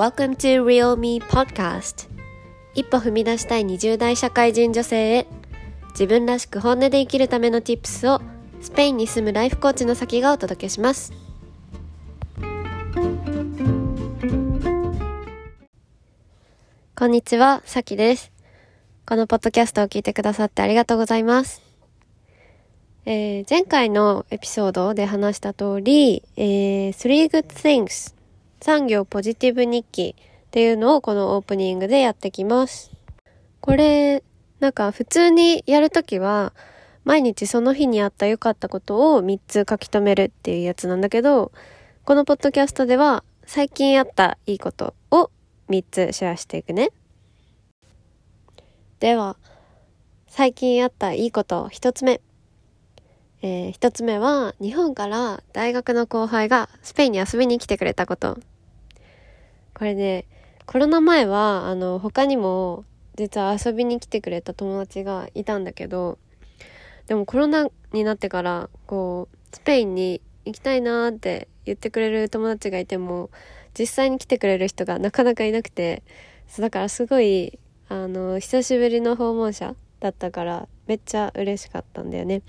Welcome to Real Me Podcast. 一歩踏み出したい20代社会人女性へ。自分らしく本音で生きるための Tips をスペインに住むライフコーチの先がお届けします。こんにちは、さきです。このポッドキャストを聞いてくださってありがとうございます。えー、前回のエピソードで話した通り、えー、Three Good Things 産業ポジティブ日記っていうのをこのオープニングでやってきます。これ、なんか普通にやるときは、毎日その日にあった良かったことを3つ書き留めるっていうやつなんだけど、このポッドキャストでは最近あったいいことを3つシェアしていくね。では、最近あったいいこと1つ目。えー、1つ目は日本から大学の後輩がスペインに遊びに来てくれたこと。これね、コロナ前は、あの、他にも、実は遊びに来てくれた友達がいたんだけど、でもコロナになってから、こう、スペインに行きたいなって言ってくれる友達がいても、実際に来てくれる人がなかなかいなくて、そうだからすごい、あの、久しぶりの訪問者だったから、めっちゃ嬉しかったんだよね。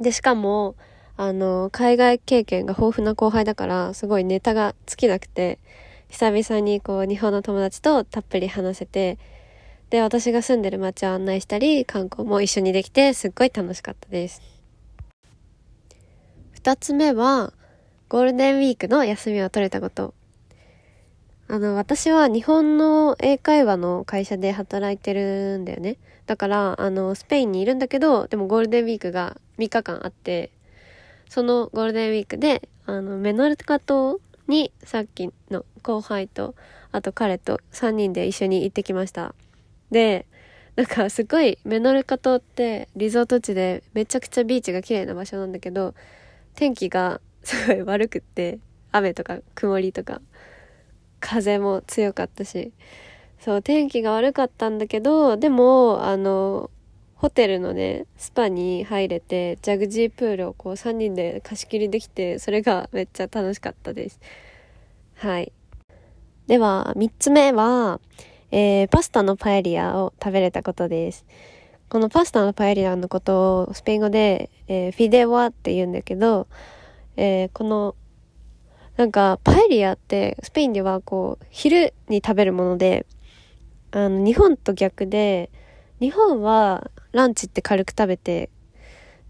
で、しかも、あの、海外経験が豊富な後輩だから、すごいネタが尽きなくて、久々にこう日本の友達とたっぷり話せて、で、私が住んでる街を案内したり、観光も一緒にできて、すっごい楽しかったです。二つ目は、ゴールデンウィークの休みを取れたこと。あの、私は日本の英会話の会社で働いてるんだよね。だから、あの、スペインにいるんだけど、でもゴールデンウィークが3日間あって、そのゴールデンウィークで、あの、メノルカ島にさっきの後輩とあと彼と3人で一緒に行ってきました。でなんかすごいメノルカ島ってリゾート地でめちゃくちゃビーチが綺麗な場所なんだけど天気がすごい悪くって雨とか曇りとか風も強かったしそう天気が悪かったんだけどでもあのホテルのね、スパに入れて、ジャグジープールをこう3人で貸し切りできて、それが めっちゃ楽しかったです。はい。では、3つ目は、えー、パスタのパエリアを食べれたことです。このパスタのパエリアのことをスペイン語で、えー、フィデワって言うんだけど、えー、この、なんか、パエリアってスペインではこう、昼に食べるもので、あの、日本と逆で、日本はランチって軽く食べて、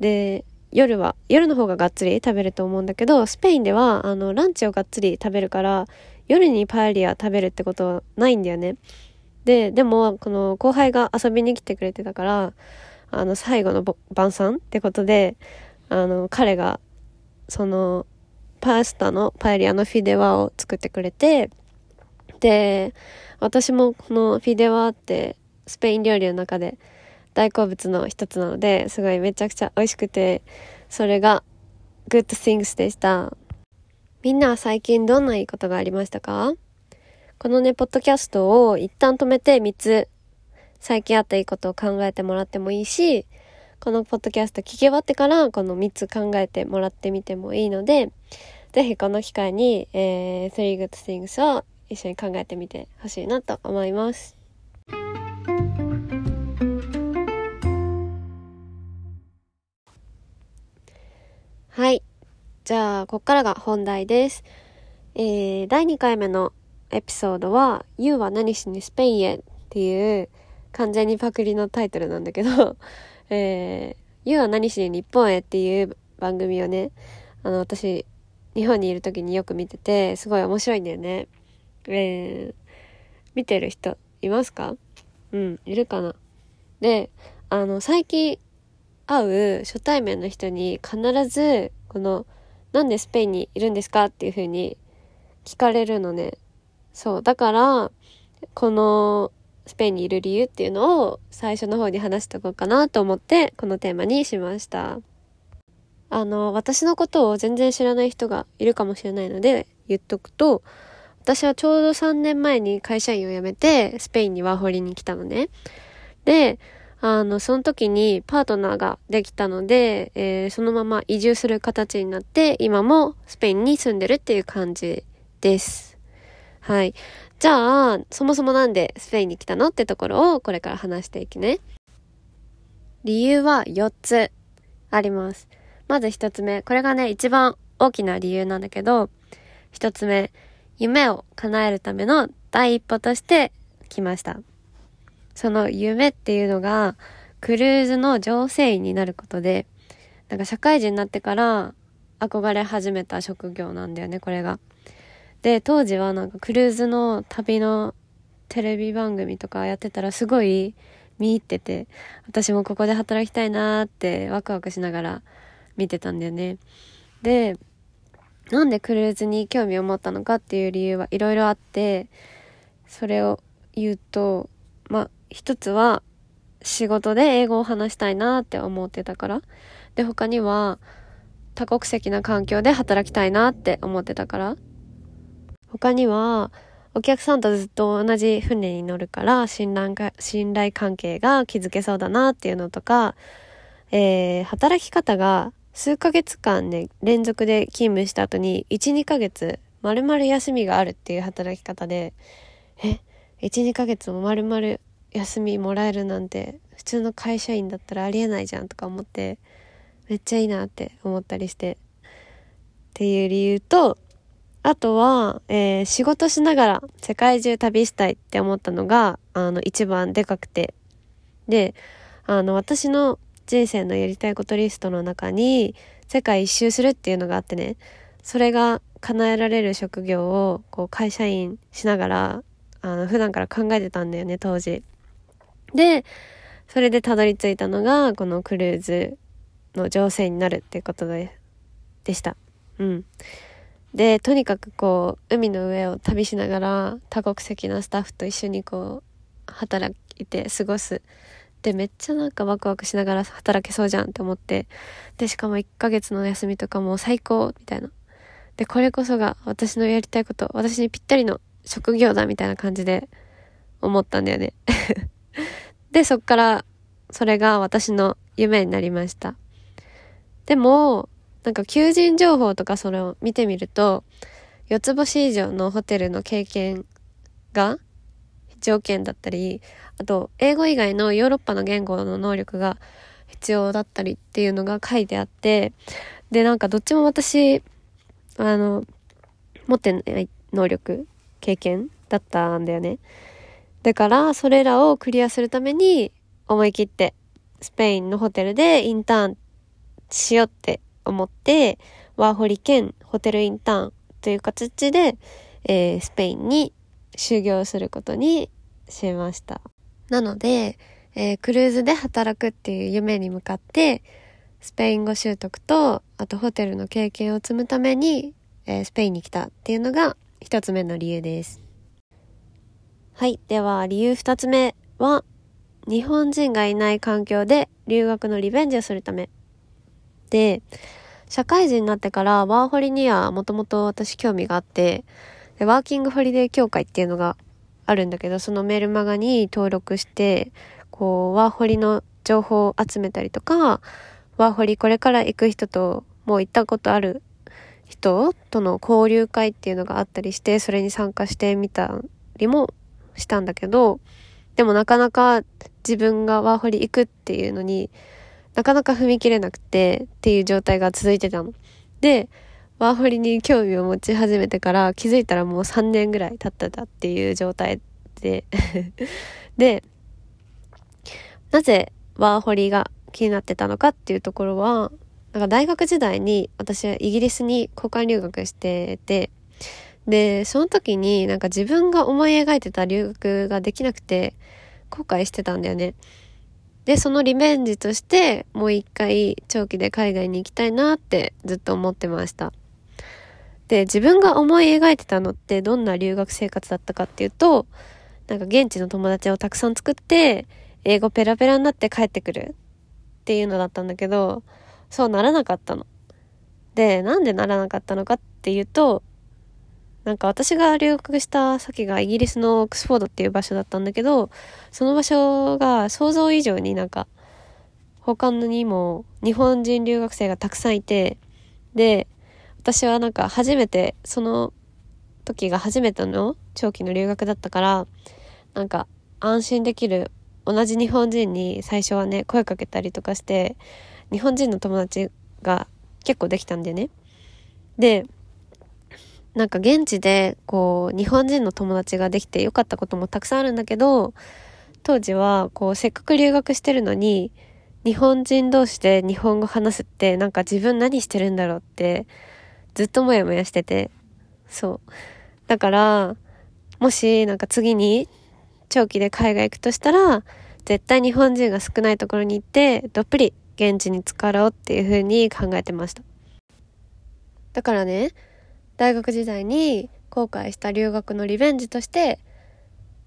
で、夜は、夜の方ががっつり食べると思うんだけど、スペインでは、あの、ランチをがっつり食べるから、夜にパエリア食べるってことはないんだよね。で、でも、この後輩が遊びに来てくれてたから、あの、最後の晩餐ってことで、あの、彼が、その、パスタのパエリアのフィデワを作ってくれて、で、私もこのフィデワってスペイン料理の中で大好物の一つなので、すごいめちゃくちゃ美味しくて、それが good things でした。みんなは最近どんないいことがありましたか？このね、ポッドキャストを一旦止めて3つ最近あったいいことを考えてもらってもいいし、このポッドキャスト聞き終わってからこの3つ考えてもらってみてもいいので、ぜひこの機会に、えー、3 good things を一緒に考えてみてほしいなと思います。はい。じゃあ、こっからが本題です。えー、第2回目のエピソードは、You は何しにスペインへっていう完全にパクリのタイトルなんだけど、えー、You は何しに日本へっていう番組をね、あの、私、日本にいる時によく見てて、すごい面白いんだよね。えー、見てる人いますか？うん、いるかな。で、あの、最近、会う初対面の人に必ず、この、なんでスペインにいるんですかっていう風に聞かれるのね。そう。だから、このスペインにいる理由っていうのを最初の方に話しとこうかなと思ってこのテーマにしました。あの、私のことを全然知らない人がいるかもしれないので言っとくと、私はちょうど3年前に会社員を辞めてスペインにワーホリに来たのね。で、あの、その時にパートナーができたので、えー、そのまま移住する形になって、今もスペインに住んでるっていう感じです。はい。じゃあ、そもそもなんでスペインに来たのってところをこれから話していきね。理由は4つあります。まず1つ目。これがね、一番大きな理由なんだけど、1つ目。夢を叶えるための第一歩として来ました。その夢っていうのが、クルーズの乗船員になることで、なんか社会人になってから憧れ始めた職業なんだよね、これが。で、当時はなんかクルーズの旅のテレビ番組とかやってたらすごい見入ってて、私もここで働きたいなーってワクワクしながら見てたんだよね。で、なんでクルーズに興味を持ったのかっていう理由はいろいろあって、それを言うと、まあ、一つは仕事で英語を話したいなって思ってたから。で、他には多国籍な環境で働きたいなって思ってたから。他には、お客さんとずっと同じ船に乗るから信頼か、信頼関係が築けそうだなっていうのとか、えー、働き方が数ヶ月間ね、連続で勤務した後に、1、2ヶ月、丸々休みがあるっていう働き方で、え、1、2ヶ月も丸々休みもらえるなんて、普通の会社員だったらありえないじゃんとか思って、めっちゃいいなって思ったりして。っていう理由と、あとは、えー、仕事しながら世界中旅したいって思ったのが、あの、一番でかくて。で、あの、私の人生のやりたいことリストの中に、世界一周するっていうのがあってね、それが叶えられる職業を、こう、会社員しながら、あの、普段から考えてたんだよね、当時。で、それでたどり着いたのが、このクルーズの乗船になるってことで、でした。うん。で、とにかくこう、海の上を旅しながら多国籍のスタッフと一緒にこう、働いて過ごす。で、めっちゃなんかワクワクしながら働けそうじゃんって思って。で、しかも1ヶ月の休みとかも最高みたいな。で、これこそが私のやりたいこと、私にぴったりの職業だみたいな感じで思ったんだよね。で、そっからそれが私の夢になりました。でも、なんか求人情報とかそれを見てみると、四つ星以上のホテルの経験が条件だったり、あと、英語以外のヨーロッパの言語の能力が必要だったりっていうのが書いてあって、で、なんかどっちも私、あの、持ってない能力、経験だったんだよね。だから、それらをクリアするために、思い切って、スペインのホテルでインターンしようって思って、ワーホリ兼ホテルインターンという形で、えー、スペインに修行することにしました。なので、えー、クルーズで働くっていう夢に向かって、スペイン語習得と、あとホテルの経験を積むために、えー、スペインに来たっていうのが一つ目の理由です。はい。では、理由二つ目は、日本人がいない環境で留学のリベンジをするため。で、社会人になってからワーホリにはもともと私興味があって、でワーキングホリデー協会っていうのがあるんだけど、そのメールマガに登録して、こう、ワーホリの情報を集めたりとか、ワーホリこれから行く人と、もう行ったことある人との交流会っていうのがあったりして、それに参加してみたりもしたんだけど、でもなかなか自分がワーホリ行くっていうのに、なかなか踏み切れなくてっていう状態が続いてたの。で、ワーホリに興味を持ち始めてから気づいたらもう3年ぐらい経ってたっていう状態で で、なぜワーホリが気になってたのかっていうところは、なんか大学時代に私はイギリスに交換留学してて、で、その時になんか自分が思い描いてた留学ができなくて後悔してたんだよね。で、そのリベンジとして、もう一回長期で海外に行きたいなってずっと思ってました。で、自分が思い描いてたのってどんな留学生活だったかっていうと、なんか現地の友達をたくさん作って、英語ペラペラになって帰ってくるっていうのだったんだけど、そうならなかったの。で、なんでならなかったのかっていうと、なんか私が留学した先がイギリスのオックスフォードっていう場所だったんだけど、その場所が想像以上になんか、他にも日本人留学生がたくさんいて、で、私はなんか初めて、その時が初めての長期の留学だったからなんか安心できる同じ日本人に最初はね声かけたりとかして日本人の友達が結構できたんだよね。でなんか現地でこう日本人の友達ができてよかったこともたくさんあるんだけど当時はこうせっかく留学してるのに日本人同士で日本語話すってなんか自分何してるんだろうってずっとモヤモヤしてて。そう。だからもしなんか次に長期で海外行くとしたら絶対日本人が少ないところに行ってどっぷり現地に使おうっていう風に考えてました。だからね大学時代に後悔した留学のリベンジとして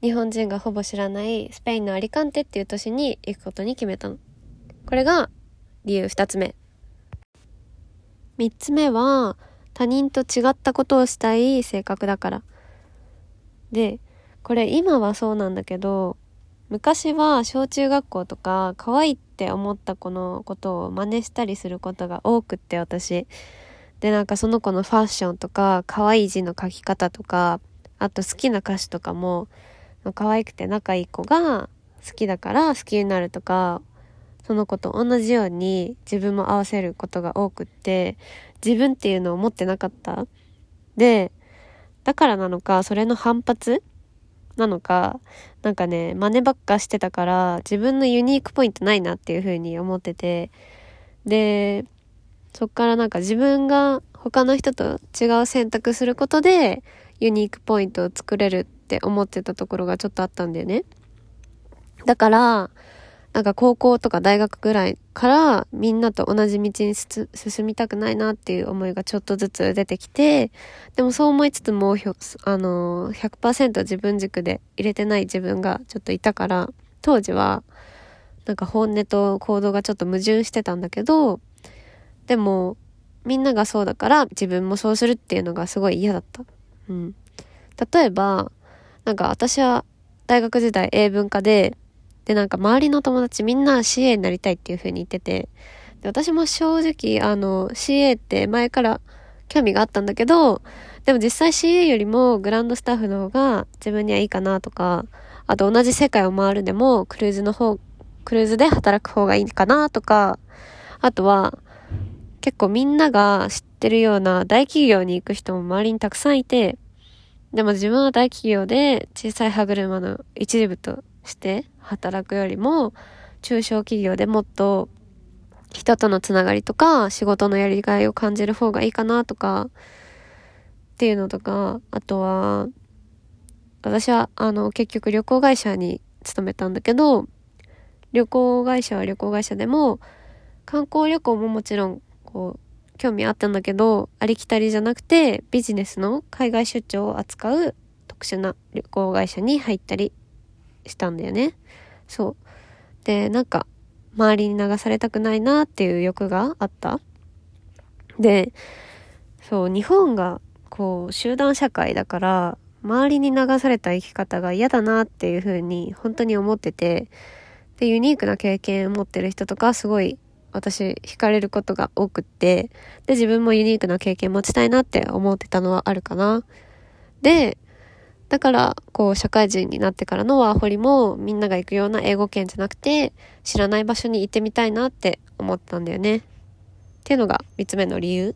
日本人がほぼ知らないスペインのアリカンテっていう都市に行くことに決めたの。これが理由2つ目。3つ目は他人と違ったことをしたい性格だから。でこれ今はそうなんだけど昔は小中学校とか可愛いって思った子のことを真似したりすることが多くって私。でなんかその子のファッションとか可愛い字の書き方とかあと好きな歌詞とかも可愛くて仲いい子が好きだから好きになるとかその子と同じように自分も合わせることが多くって自分っていうのを持ってなかったでだからなのかそれの反発なのかなんかね真似ばっかしてたから自分のユニークポイントないなっていう風に思っててでそっからなんか自分が他の人と違う選択することでユニークポイントを作れるって思ってたところがちょっとあったんだよね。だから、なんか高校とか大学ぐらいからみんなと同じ道に進みたくないなっていう思いがちょっとずつ出てきて、でもそう思いつつも、あの、100%自分軸で入れてない自分がちょっといたから、当時はなんか本音と行動がちょっと矛盾してたんだけど、でもみんながそうだから自分もそうするっていうのがすごい嫌だった。うん。例えば、なんか私は大学時代英文科で、でなんか周りの友達みんな CA になりたいっていう風に言ってて、で私も正直あの CA って前から興味があったんだけど、でも実際 CA よりもグランドスタッフの方が自分にはいいかなとか、あと同じ世界を回るでもクルーズの方、クルーズで働く方がいいかなとか、あとは結構みんなが知ってるような大企業に行く人も周りにたくさんいて、でも自分は大企業で小さい歯車の一部として働くよりも、中小企業でもっと人とのつながりとか仕事のやりがいを感じる方がいいかなとかっていうのとか、あとは、私はあの結局旅行会社に勤めたんだけど、旅行会社は旅行会社でも観光旅行ももちろんこう興味あったんだけど、ありきたりじゃなくて、ビジネスの海外出張を扱う特殊な旅行会社に入ったりしたんだよね。そう。で、なんか、周りに流されたくないなっていう欲があった。で、そう、日本が、こう、集団社会だから、周りに流された生き方が嫌だなっていうふうに、本当に思ってて、で、ユニークな経験を持ってる人とか、すごい私惹かれることが多くって、で、自分もユニークな経験持ちたいなって思ってたのはあるかな。で、だから、こう、社会人になってからのワーホリも、みんなが行くような英語圏じゃなくて、知らない場所に行ってみたいなって思ったんだよね。っていうのが3つ目の理由。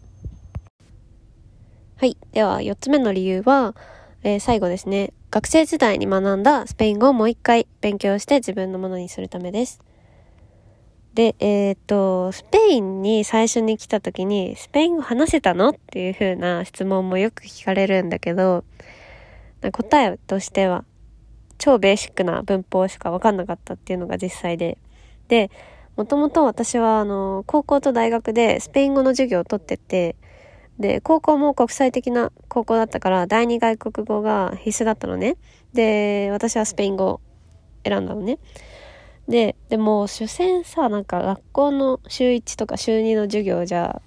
はい。では、4つ目の理由は、えー、最後ですね。学生時代に学んだスペイン語をもう一回勉強して自分のものにするためです。で、えっ、と、スペインに最初に来た時に、スペイン語話せたの？っていう風な質問もよく聞かれるんだけど、答えとしては、超ベーシックな文法しかわかんなかったっていうのが実際で。で、もともと私は、あの、高校と大学でスペイン語の授業を取ってて、で、高校も国際的な高校だったから、第二外国語が必須だったのね。で、私はスペイン語を選んだのね。で、でも、所詮さ、なんか学校の週1とか週2の授業じゃ、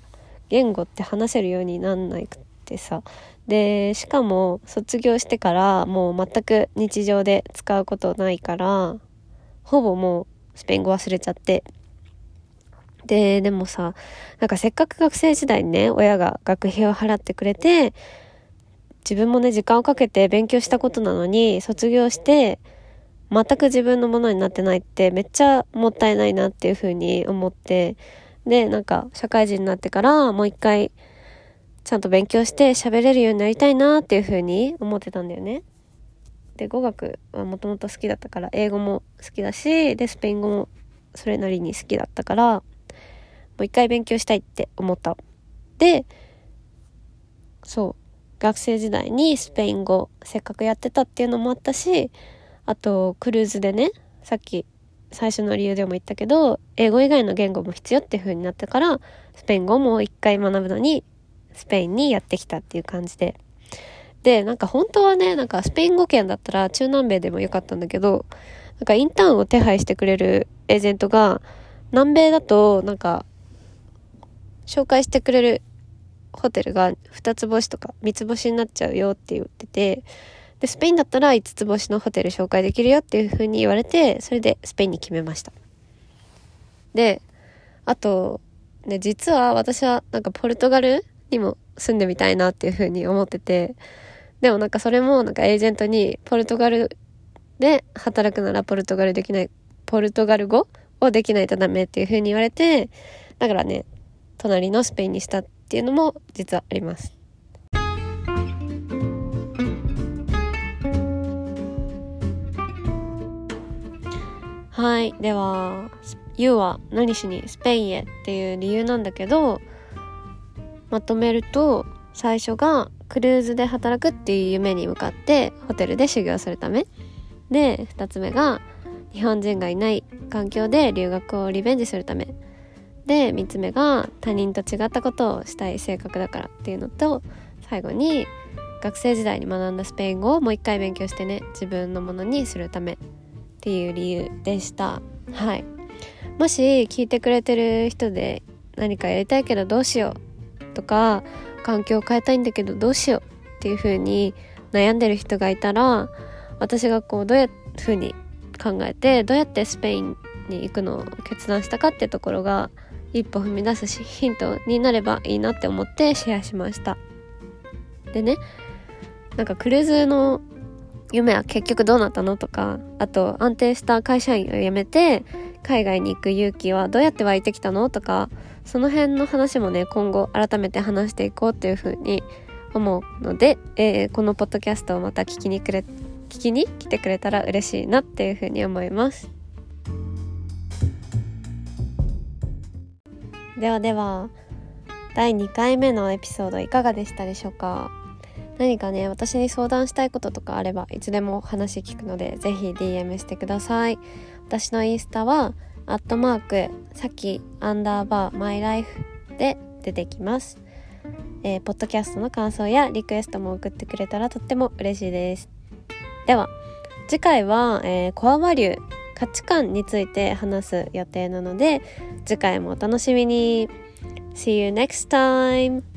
言語って話せるようになんないくってさ。で、しかも、卒業してからもう全く日常で使うことないから、ほぼもうスペイン語忘れちゃって。で、でもさ、なんかせっかく学生時代にね、親が学費を払ってくれて、自分もね時間をかけて勉強したことなのに卒業して全く自分のものになってないってめっちゃもったいないなっていうふうに思ってでなんか社会人になってからもう一回ちゃんと勉強して喋れるようになりたいなっていうふうに思ってたんだよね。で語学はもともと好きだったから英語も好きだしでスペイン語もそれなりに好きだったからもう一回勉強したいって思ったでそう学生時代にスペイン語せっかくやってたっていうのもあったしあとクルーズでねさっき最初の理由でも言ったけど英語以外の言語も必要っていう風になってからスペイン語も一回学ぶのにスペインにやってきたっていう感じでで、なんか本当はね、なんかスペイン語圏だったら中南米でもよかったんだけど、なんかインターンを手配してくれるエージェントが、南米だとなんか、紹介してくれるホテルが2つ星とか3つ星になっちゃうよって言ってて、で、スペインだったら5つ星のホテル紹介できるよっていう風に言われて、それでスペインに決めました。で、あと、ね、実は私はなんかポルトガルにも住んでみたいなっていう風に思ってて、でもなんかそれもなんかエージェントにポルトガルで働くならポルトガルできない、ポルトガル語をできないとダメっていう風に言われて、だからね、隣のスペインにしたっていうのも実はあります。はい。では、ユーは何しにスペインへっていう理由なんだけど、まとめると、最初がクルーズで働くっていう夢に向かってホテルで修行するため。で2つ目が日本人がいない環境で留学をリベンジするため。で3つ目が他人と違ったことをしたい性格だからっていうのと最後に学生時代に学んだスペイン語をもう一回勉強してね自分のものにするため。っていう理由でした。はい。もし聞いてくれてる人で何かやりたいけどどうしよう。とか環境を変えたいんだけどどうしようっていう風に悩んでる人がいたら私がこうどういう風に考えてどうやってスペインに行くのを決断したかってところが一歩踏み出すしヒントになればいいなって思ってシェアしました。でねなんかクルーズの夢は結局どうなったの？とかあと安定した会社員を辞めて海外に行く勇気はどうやって湧いてきたの？とかその辺の話もね今後改めて話していこうっていうふうに思うので、えー、このポッドキャストをまた聞きにくれ聞きに来てくれたら嬉しいなっていうふうに思います。ではでは第2回目のエピソードいかがでしたでしょうか？何かね私に相談したいこととかあればいつでも話聞くので是非 DM してください。私のインスタはアットマークさきアンダーバーマイライフで出てきます、えー、ポッドキャストの感想やリクエストも送ってくれたらとっても嬉しいです。では次回は、えー、コアバリュー価値観について話す予定なので次回もお楽しみに。See you next time!